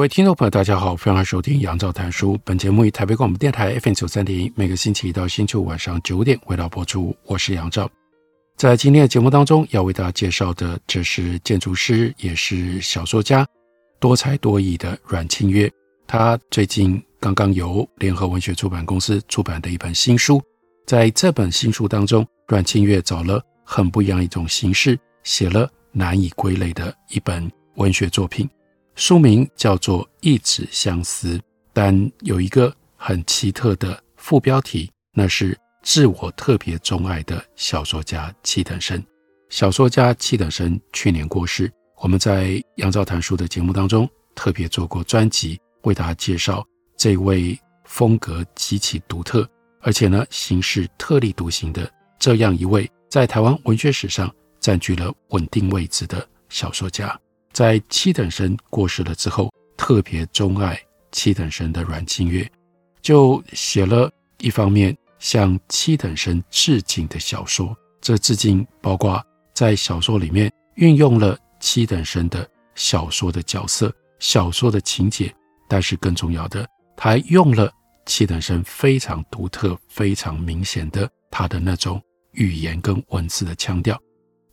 各位听众朋友，大家好，欢迎收听杨照谈书。本节目于台北广播电台 FM 九三点一，每个星期一到星期五晚上九点为大家播出。我是杨照，在今天的节目当中，要为大家介绍的，这是建筑师，也是小说家，多才多艺的阮庆岳。他最近刚刚由联合文学出版公司出版的一本新书，在这本新书当中，阮庆月找了很不一样一种形式，写了难以归类的一本文学作品。书名叫做《一纸相思》，但有一个很奇特的副标题，那是“致我特别钟爱的小说家七等生”。小说家七等生去年过世，我们在杨照谈书的节目当中特别做过专辑，为大家介绍这位风格极其独特，而且呢行事特立独行的这样一位在台湾文学史上占据了稳定位置的小说家。在七等生过世了之后，特别钟爱七等生的阮庆岳，就写了一方面向七等生致敬的小说。这致敬包括在小说里面运用了七等生的小说的角色、小说的情节，但是更重要的，他还用了七等生非常独特、非常明显的他的那种语言跟文字的腔调。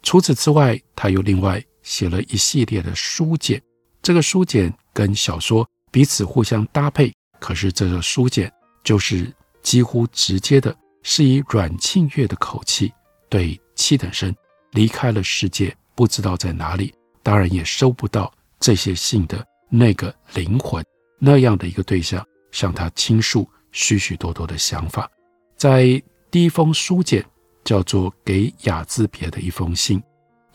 除此之外，他又另外。写了一系列的书简，这个书简跟小说彼此互相搭配，可是这个书简就是几乎直接的，是以阮庆月的口气对七等生离开了世界，不知道在哪里，当然也收不到这些信的那个灵魂那样的一个对象，向他倾诉许许多多的想法。在第一封书简叫做给雅字别的一封信。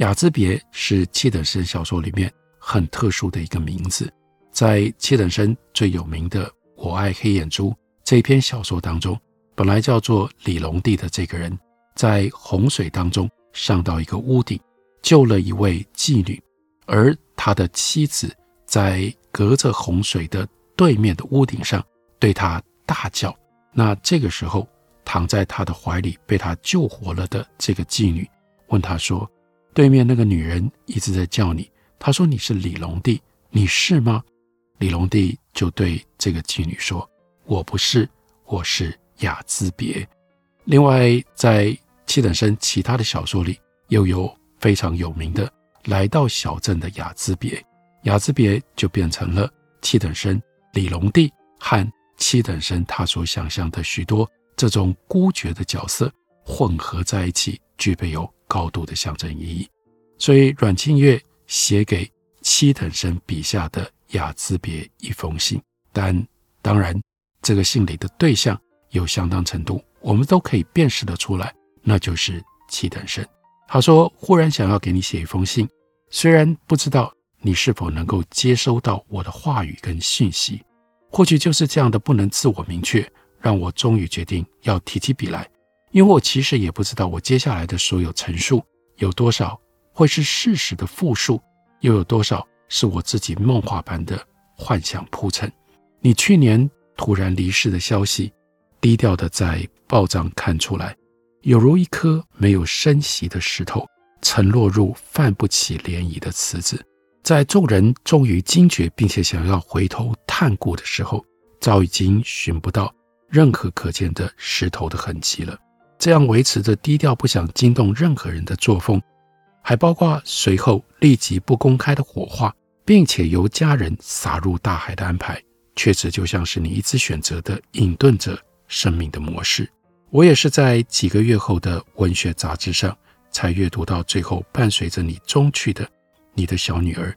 雅兹别是七等生小说里面很特殊的一个名字，在七等生最有名的《我爱黑眼珠》这篇小说当中，本来叫做李龙帝的这个人，在洪水当中上到一个屋顶，救了一位妓女，而他的妻子在隔着洪水的对面的屋顶上对他大叫。那这个时候，躺在他的怀里被他救活了的这个妓女问他说。对面那个女人一直在叫你，她说你是李龙第，你是吗？李龙第就对这个妓女说：“我不是，我是雅兹别。”另外，在七等生其他的小说里，又有非常有名的来到小镇的雅兹别，雅兹别就变成了七等生李龙第和七等生他所想象的许多这种孤绝的角色混合在一起，具备有。高度的象征意义，所以阮庆月写给七等生笔下的雅兹别一封信，但当然，这个信里的对象有相当程度，我们都可以辨识得出来，那就是七等生。他说：“忽然想要给你写一封信，虽然不知道你是否能够接收到我的话语跟讯息，或许就是这样的不能自我明确，让我终于决定要提起笔来。”因为我其实也不知道，我接下来的所有陈述有多少会是事实的复述，又有多少是我自己梦话般的幻想铺陈。你去年突然离世的消息，低调的在报章看出来，有如一颗没有生息的石头，沉落入泛不起涟漪的池子。在众人终于惊觉并且想要回头探顾的时候，早已经寻不到任何可见的石头的痕迹了。这样维持着低调，不想惊动任何人的作风，还包括随后立即不公开的火化，并且由家人撒入大海的安排，确实就像是你一直选择的隐遁着生命的模式。我也是在几个月后的文学杂志上，才阅读到最后，伴随着你终去的你的小女儿，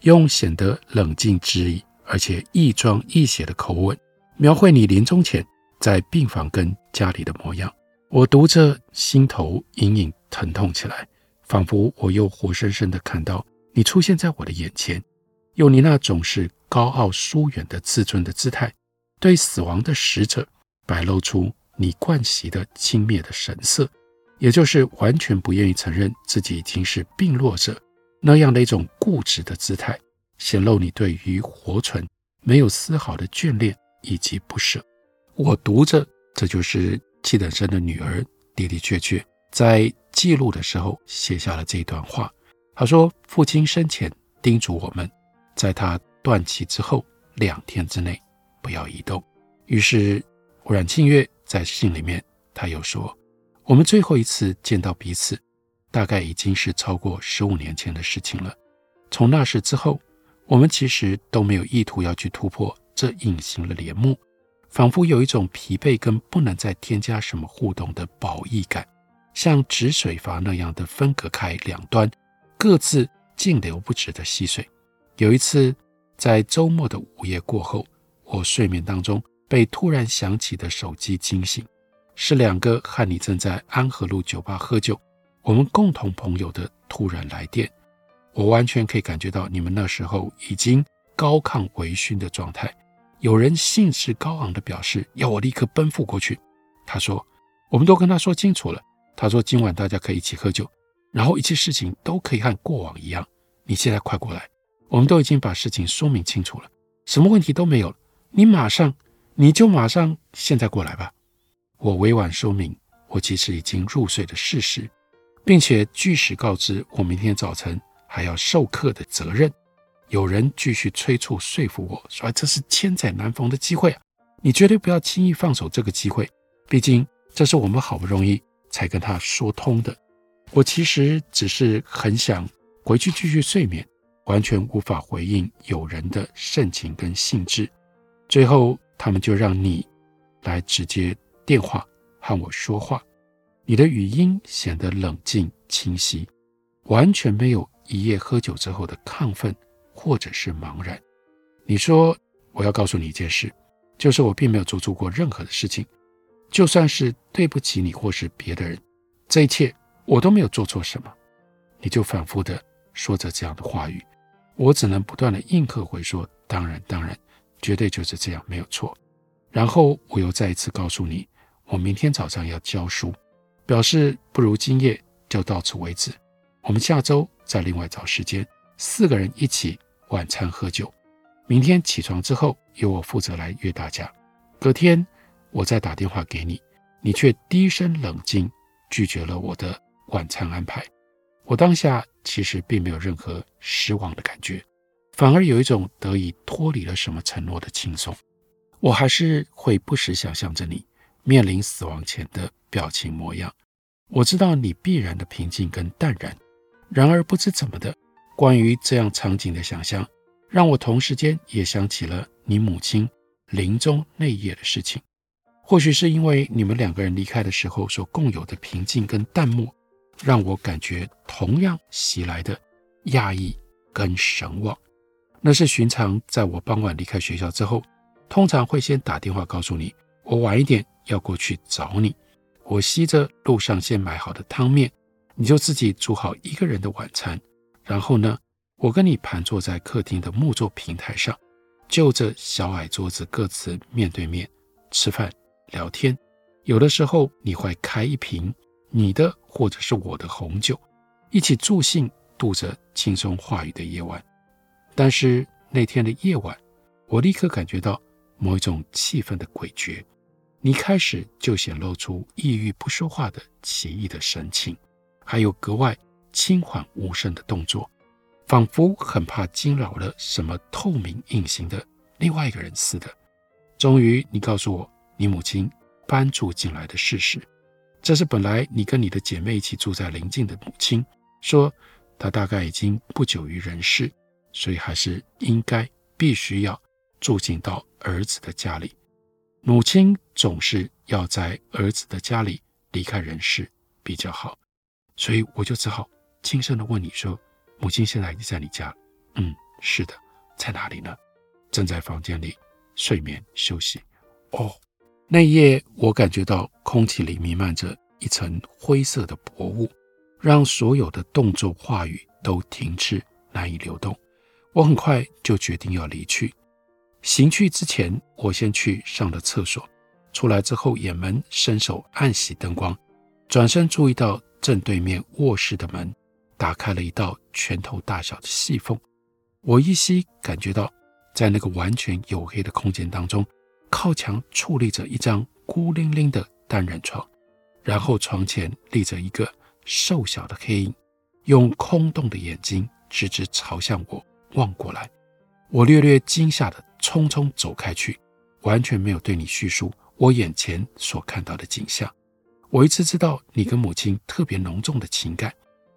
用显得冷静之意，而且亦庄亦谐的口吻，描绘你临终前在病房跟家里的模样。我读着，心头隐隐疼痛起来。仿佛我又活生生地看到你出现在我的眼前，用你那总是高傲疏远的自尊的姿态，对死亡的使者摆露出你惯习的轻蔑的神色，也就是完全不愿意承认自己已经是病弱者那样的一种固执的姿态，显露你对于活存没有丝毫的眷恋以及不舍。我读着，这就是七等生的女儿的的确确在记录的时候写下了这一段话。她说：“父亲生前叮嘱我们，在他断气之后两天之内不要移动。”于是阮庆月在信里面，他又说：“我们最后一次见到彼此，大概已经是超过十五年前的事情了。从那时之后，我们其实都没有意图要去突破这隐形的帘幕。”仿佛有一种疲惫跟不能再添加什么互动的褒义感，像止水阀那样的分隔开两端，各自静流不止的溪水。有一次，在周末的午夜过后，我睡眠当中被突然响起的手机惊醒，是两个和你正在安和路酒吧喝酒，我们共同朋友的突然来电。我完全可以感觉到你们那时候已经高亢微醺的状态。有人兴致高昂地表示要我立刻奔赴过去。他说：“我们都跟他说清楚了。他说今晚大家可以一起喝酒，然后一切事情都可以和过往一样。你现在快过来，我们都已经把事情说明清楚了，什么问题都没有。你马上，你就马上现在过来吧。”我委婉说明我其实已经入睡的事实，并且据实告知我明天早晨还要授课的责任。有人继续催促说服我说：“这是千载难逢的机会啊，你绝对不要轻易放手这个机会。毕竟这是我们好不容易才跟他说通的。”我其实只是很想回去继续睡眠，完全无法回应友人的盛情跟兴致。最后，他们就让你来直接电话和我说话。你的语音显得冷静清晰，完全没有一夜喝酒之后的亢奋。或者是茫然，你说我要告诉你一件事，就是我并没有做错过任何的事情，就算是对不起你或是别的人，这一切我都没有做错什么。你就反复的说着这样的话语，我只能不断的应和回说，当然当然，绝对就是这样，没有错。然后我又再一次告诉你，我明天早上要教书，表示不如今夜就到此为止，我们下周再另外找时间，四个人一起。晚餐喝酒，明天起床之后由我负责来约大家。隔天我再打电话给你，你却低声冷静拒绝了我的晚餐安排。我当下其实并没有任何失望的感觉，反而有一种得以脱离了什么承诺的轻松。我还是会不时想象着你面临死亡前的表情模样。我知道你必然的平静跟淡然，然而不知怎么的。关于这样场景的想象，让我同时间也想起了你母亲临终那夜的事情。或许是因为你们两个人离开的时候所共有的平静跟淡漠，让我感觉同样袭来的压抑跟神往。那是寻常在我傍晚离开学校之后，通常会先打电话告诉你，我晚一点要过去找你。我吸着路上先买好的汤面，你就自己煮好一个人的晚餐。然后呢，我跟你盘坐在客厅的木座平台上，就着小矮桌子，各自面对面吃饭聊天。有的时候你会开一瓶你的或者是我的红酒，一起助兴度着轻松话语的夜晚。但是那天的夜晚，我立刻感觉到某一种气氛的诡谲。你开始就显露出抑郁不说话的奇异的神情，还有格外。轻缓无声的动作，仿佛很怕惊扰了什么透明隐形的另外一个人似的。终于，你告诉我你母亲搬住进来的事实。这是本来你跟你的姐妹一起住在邻近的母亲说，她大概已经不久于人世，所以还是应该必须要住进到儿子的家里。母亲总是要在儿子的家里离开人世比较好，所以我就只好。轻声地问你说：“母亲现在已经在你家？”“嗯，是的，在哪里呢？”“正在房间里睡眠休息。”“哦。”那一夜，我感觉到空气里弥漫着一层灰色的薄雾，让所有的动作话语都停滞，难以流动。我很快就决定要离去。行去之前，我先去上了厕所。出来之后，掩门，伸手暗熄灯光，转身注意到正对面卧室的门打开了一道拳头大小的细缝。我依稀感觉到，在那个完全黝黑的空间当中，靠墙矗立着一张孤零零的单人床，然后床前立着一个瘦小的黑影，用空洞的眼睛直直朝向我望过来。我略略惊吓地匆匆走开去，完全没有对你叙述。我眼前所看到的景象，我一直知道你跟母亲特别浓重的情感，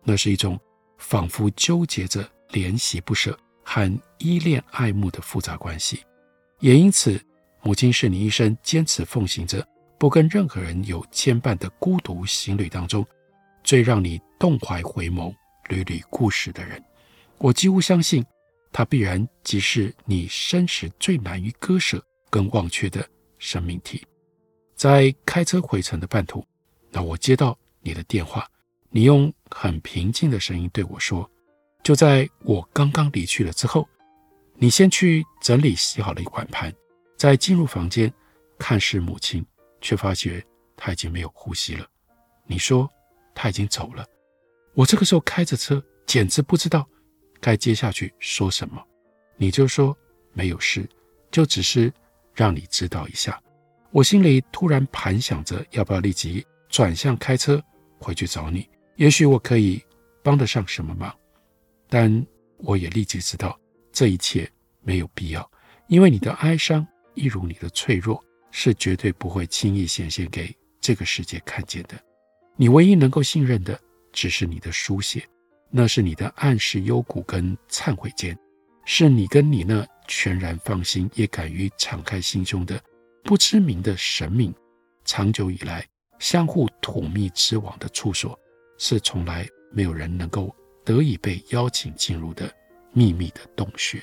那是一种仿佛纠结着怜惜不舍和依恋爱慕的复杂关系，也因此，母亲是你一生坚持奉行着不跟任何人有牵绊的孤独行旅当中，最让你动怀回眸、屡屡故事的人。我几乎相信，她必然即是你生时最难于割舍跟忘却的。生命体，在开车回程的半途，那我接到你的电话，你用很平静的声音对我说：“就在我刚刚离去了之后，你先去整理洗好了碗盘，再进入房间看视母亲，却发觉她已经没有呼吸了。你说她已经走了。我这个时候开着车，简直不知道该接下去说什么。你就说没有事，就只是。”让你知道一下，我心里突然盘想着要不要立即转向开车回去找你。也许我可以帮得上什么忙，但我也立即知道这一切没有必要，因为你的哀伤一如你的脆弱，是绝对不会轻易显现给这个世界看见的。你唯一能够信任的只是你的书写，那是你的暗示幽谷跟忏悔间，是你跟你那。全然放心，也敢于敞开心胸的不知名的神明，长久以来相互吐蜜之网的处所，是从来没有人能够得以被邀请进入的秘密的洞穴。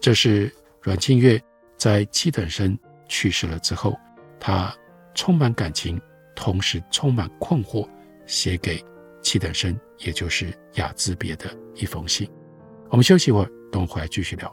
这是阮庆月在七等生去世了之后，他充满感情，同时充满困惑，写给七等生，也就是雅兹别的一封信。我们休息一会儿，等我回来继续聊。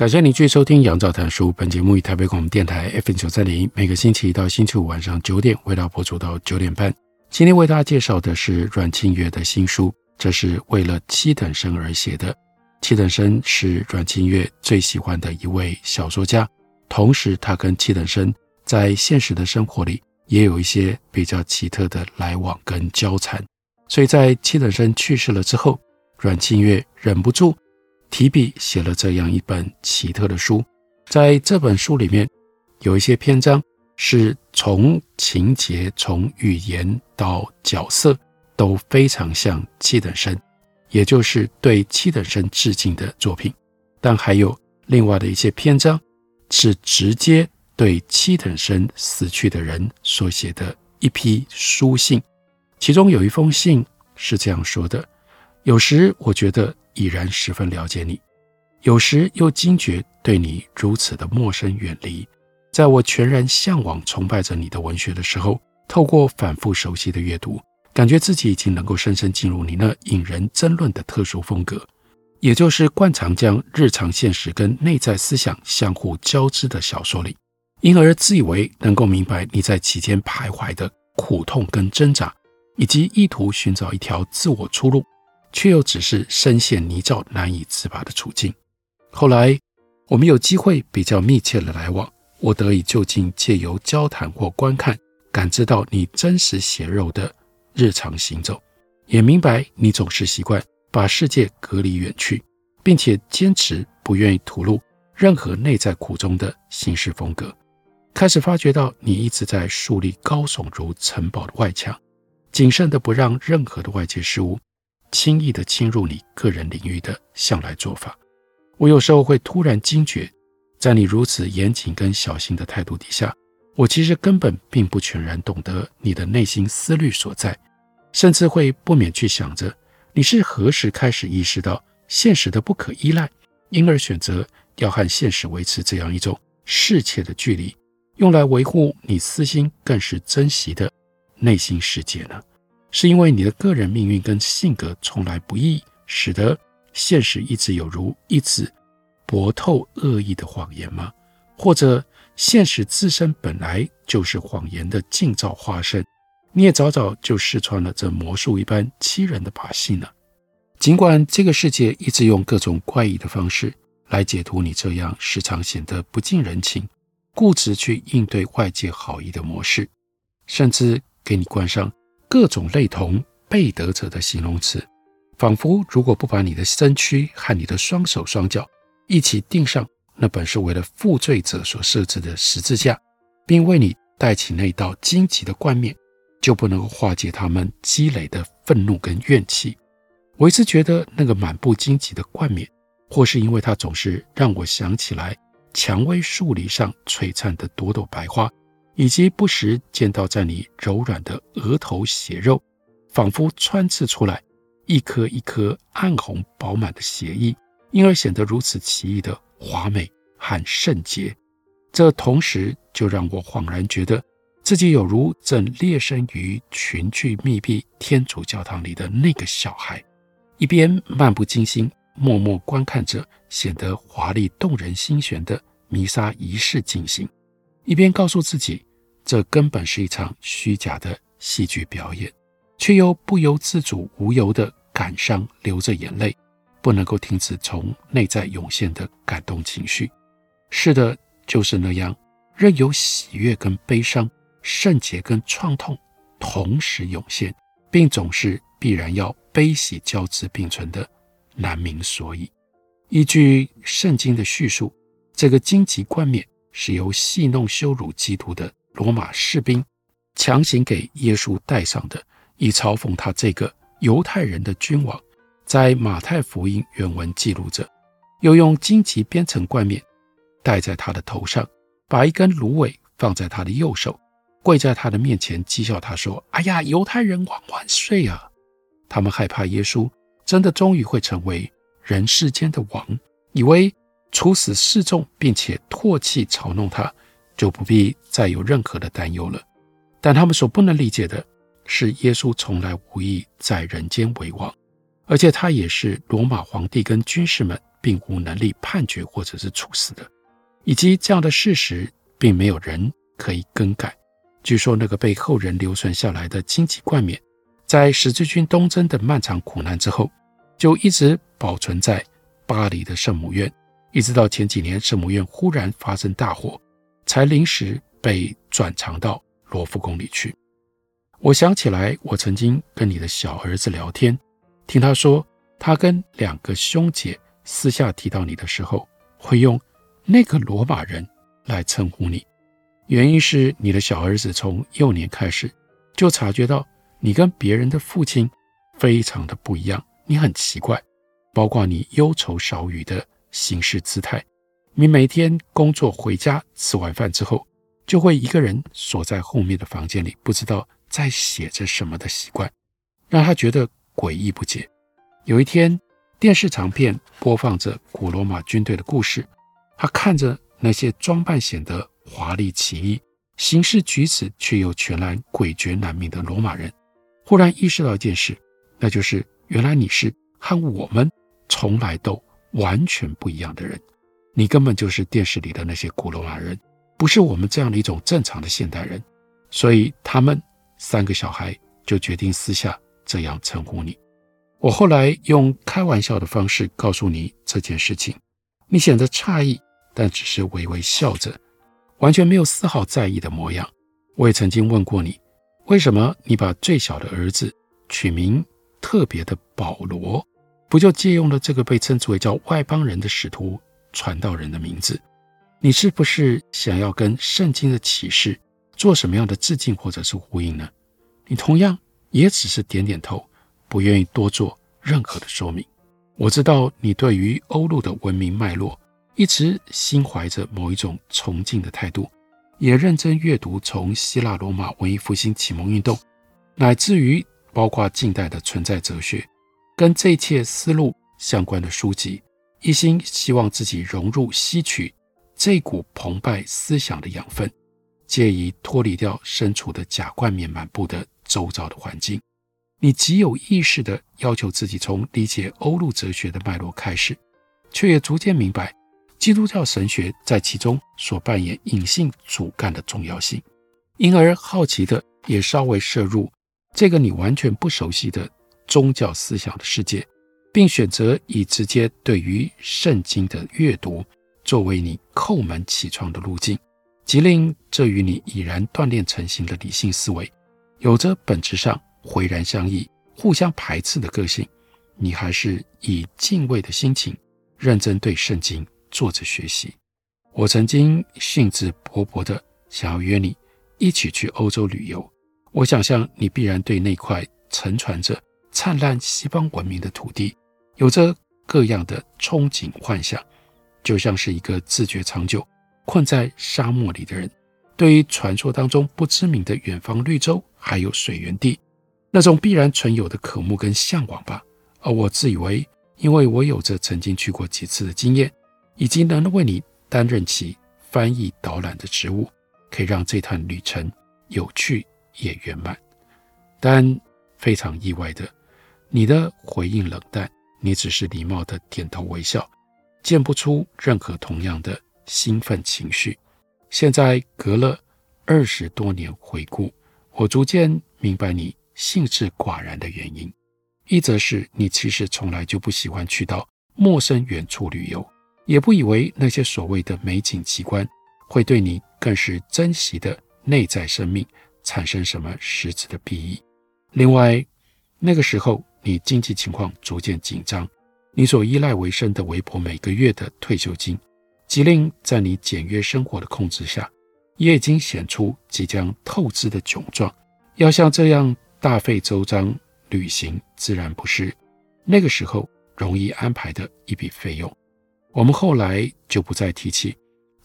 感谢您继续收听《杨照谈书》。本节目以台北广播电台 FM 九三点一，每个星期一到星期五晚上九点，为大家播出到九点半。今天为大家介绍的是阮庆月的新书，这是为了七等生而写的。七等生是阮庆月最喜欢的一位小说家，同时他跟七等生在现实的生活里也有一些比较奇特的来往跟交缠。所以在七等生去世了之后，阮庆月忍不住。提笔写了这样一本奇特的书，在这本书里面，有一些篇章是从情节、从语言到角色都非常像七等生，也就是对七等生致敬的作品。但还有另外的一些篇章，是直接对七等生死去的人所写的一批书信。其中有一封信是这样说的：“有时我觉得已然十分了解你，有时又惊觉对你如此的陌生远离。在我全然向往、崇拜着你的文学的时候，透过反复熟悉的阅读，感觉自己已经能够深深进入你那引人争论的特殊风格，也就是惯常将日常现实跟内在思想相互交织的小说里，因而自以为能够明白你在其间徘徊的苦痛跟挣扎。”以及意图寻找一条自我出路，却又只是深陷泥沼难以自拔的处境。后来，我们有机会比较密切的来往，我得以就近借由交谈或观看，感知到你真实血肉的日常行走，也明白你总是习惯把世界隔离远去，并且坚持不愿意吐露任何内在苦衷的行事风格。开始发觉到你一直在树立高耸如城堡的外墙。谨慎的不让任何的外界事物轻易的侵入你个人领域的向来做法，我有时候会突然惊觉，在你如此严谨跟小心的态度底下，我其实根本并不全然懂得你的内心思虑所在，甚至会不免去想着你是何时开始意识到现实的不可依赖，因而选择要和现实维持这样一种适切的距离，用来维护你私心更是珍惜的。内心世界呢？是因为你的个人命运跟性格从来不易，使得现实一直有如一直薄透恶意的谎言吗？或者现实自身本来就是谎言的镜照化身，你也早早就试穿了这魔术一般欺人的把戏呢？尽管这个世界一直用各种怪异的方式来解读你这样时常显得不近人情、固执去应对外界好意的模式，甚至。给你冠上各种类同背德者的形容词，仿佛如果不把你的身躯和你的双手双脚一起钉上那本是为了负罪者所设置的十字架，并为你戴起那道荆棘的冠冕，就不能化解他们积累的愤怒跟怨气。我一直觉得那个满布荆棘的冠冕，或是因为它总是让我想起来蔷薇树篱上璀璨的朵朵白花。以及不时见到在你柔软的额头血肉，仿佛穿刺出来一颗一颗暗红饱满的血液，因而显得如此奇异的华美和圣洁。这同时就让我恍然觉得自己有如正列身于群聚密闭天主教堂里的那个小孩，一边漫不经心默默观看着显得华丽动人心弦的弥撒仪式进行。一边告诉自己，这根本是一场虚假的戏剧表演，却又不由自主、无由的感伤，流着眼泪，不能够停止从内在涌现的感动情绪。是的，就是那样，任由喜悦跟悲伤、圣洁跟创痛同时涌现，并总是必然要悲喜交织并存的，难明所以。依据圣经的叙述，这个荆棘冠冕。是由戏弄羞辱基督的罗马士兵强行给耶稣戴上的，以嘲讽他这个犹太人的君王。在马太福音原文记录着，又用荆棘编成冠冕戴在他的头上，把一根芦苇放在他的右手，跪在他的面前讥笑他说：“哎呀，犹太人王万岁啊！”他们害怕耶稣真的终于会成为人世间的王，以为。处死示众，并且唾弃嘲弄他，就不必再有任何的担忧了。但他们所不能理解的是，耶稣从来无意在人间为王，而且他也是罗马皇帝跟军士们并无能力判决或者是处死的，以及这样的事实并没有人可以更改。据说那个被后人留存下来的荆棘冠冕，在十字军东征的漫长苦难之后，就一直保存在巴黎的圣母院。一直到前几年，圣母院忽然发生大火，才临时被转藏到罗浮宫里去。我想起来，我曾经跟你的小儿子聊天，听他说，他跟两个兄姐私下提到你的时候，会用那个罗马人来称呼你。原因是你的小儿子从幼年开始就察觉到你跟别人的父亲非常的不一样，你很奇怪，包括你忧愁少语的行事姿态，你每天工作回家吃完饭之后，就会一个人锁在后面的房间里，不知道在写着什么的习惯，让他觉得诡异不解。有一天，电视长片播放着古罗马军队的故事，他看着那些装扮显得华丽奇异、行事举止却又全然诡谲难明的罗马人，忽然意识到一件事，那就是原来你是和我们从来都完全不一样的人，你根本就是电视里的那些古罗马人，不是我们这样的一种正常的现代人，所以他们三个小孩就决定私下这样称呼你。我后来用开玩笑的方式告诉你这件事情，你显得诧异，但只是微微笑着，完全没有丝毫在意的模样。我也曾经问过你，为什么你把最小的儿子取名特别的保罗，不就借用了这个被称之为叫外邦人的使徒传道人的名字？你是不是想要跟圣经的启示做什么样的致敬或者是呼应呢？你同样也只是点点头。不愿意多做任何的说明。我知道你对于欧陆的文明脉络一直心怀着某一种崇敬的态度，也认真阅读从希腊罗马文艺复兴启蒙运动，乃至于包括近代的存在哲学，跟这一切思路相关的书籍，一心希望自己融入吸取这股澎湃思想的养分，借以脱离掉身处的假冠冕满布的周遭的环境。你极有意识地要求自己从理解欧陆哲学的脉络开始，却也逐渐明白基督教神学在其中所扮演隐性主干的重要性，因而好奇地也稍微摄入这个你完全不熟悉的宗教思想的世界，并选择以直接对于圣经的阅读作为你叩门起床的路径，即令这与你已然锻炼成型的理性思维有着本质上。浑然相异、互相排斥的个性，你还是以敬畏的心情，认真对圣经做着学习。我曾经兴致勃勃地想要约你一起去欧洲旅游，我想象你必然对那块沉船着灿烂西方文明的土地，有着各样的憧憬幻想，就像是一个自觉长久困在沙漠里的人，对于传说当中不知名的远方绿洲，还有水源地。那种必然存有的渴慕跟向往吧，而我自以为，因为我有着曾经去过几次的经验，以及能为你担任起翻译导览的职务，可以让这趟旅程有趣也圆满。但非常意外的，你的回应冷淡，你只是礼貌的点头微笑，见不出任何同样的兴奋情绪。现在隔了二十多年回顾，我逐渐明白你。兴致寡然的原因，一则是你其实从来就不喜欢去到陌生远处旅游，也不以为那些所谓的美景奇观会对你更是珍惜的内在生命产生什么实质的裨益。另外，那个时候你经济情况逐渐紧张，你所依赖为生的微薄每个月的退休金，即令在你简约生活的控制下，也已经显出即将透支的窘状。要像这样。大费周章旅行自然不是那个时候容易安排的一笔费用。我们后来就不再提起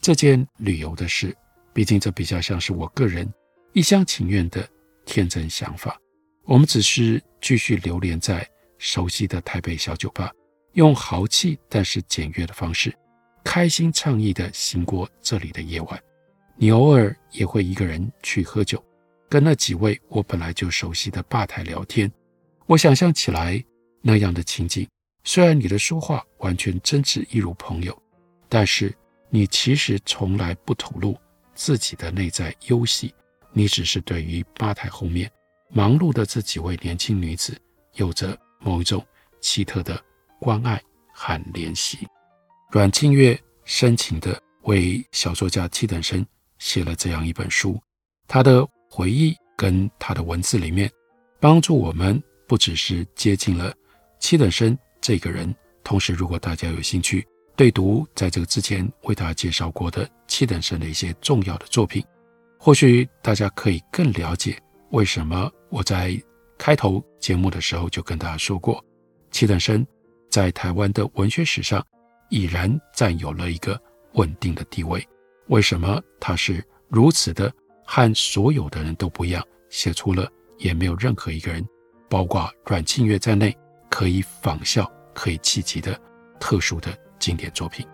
这件旅游的事，毕竟这比较像是我个人一厢情愿的天真想法。我们只是继续流连在熟悉的台北小酒吧，用豪气但是简约的方式，开心畅意地行过这里的夜晚。你偶尔也会一个人去喝酒。跟那几位我本来就熟悉的吧台聊天，我想象起来那样的情景。虽然你的说话完全真挚一如朋友，但是你其实从来不吐露自己的内在忧喜。你只是对于吧台后面忙碌的这几位年轻女子，有着某一种奇特的关爱和怜惜。阮庆月深情地为小说家七等生写了这样一本书，他的。回忆跟他的文字里面，帮助我们不只是接近了七等生这个人，同时如果大家有兴趣对读在这个之前为大家介绍过的七等生的一些重要的作品，或许大家可以更了解为什么我在开头节目的时候就跟大家说过，七等生在台湾的文学史上已然占有了一个稳定的地位。为什么他是如此的和所有的人都不一样，写出了也没有任何一个人，包括阮庆月在内，可以仿效、可以企及的特殊的经典作品？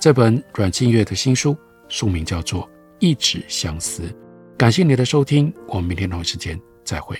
这本阮庆月的新书，书名叫做《一纸相思》。感谢你的收听，我们明天同一时间再会。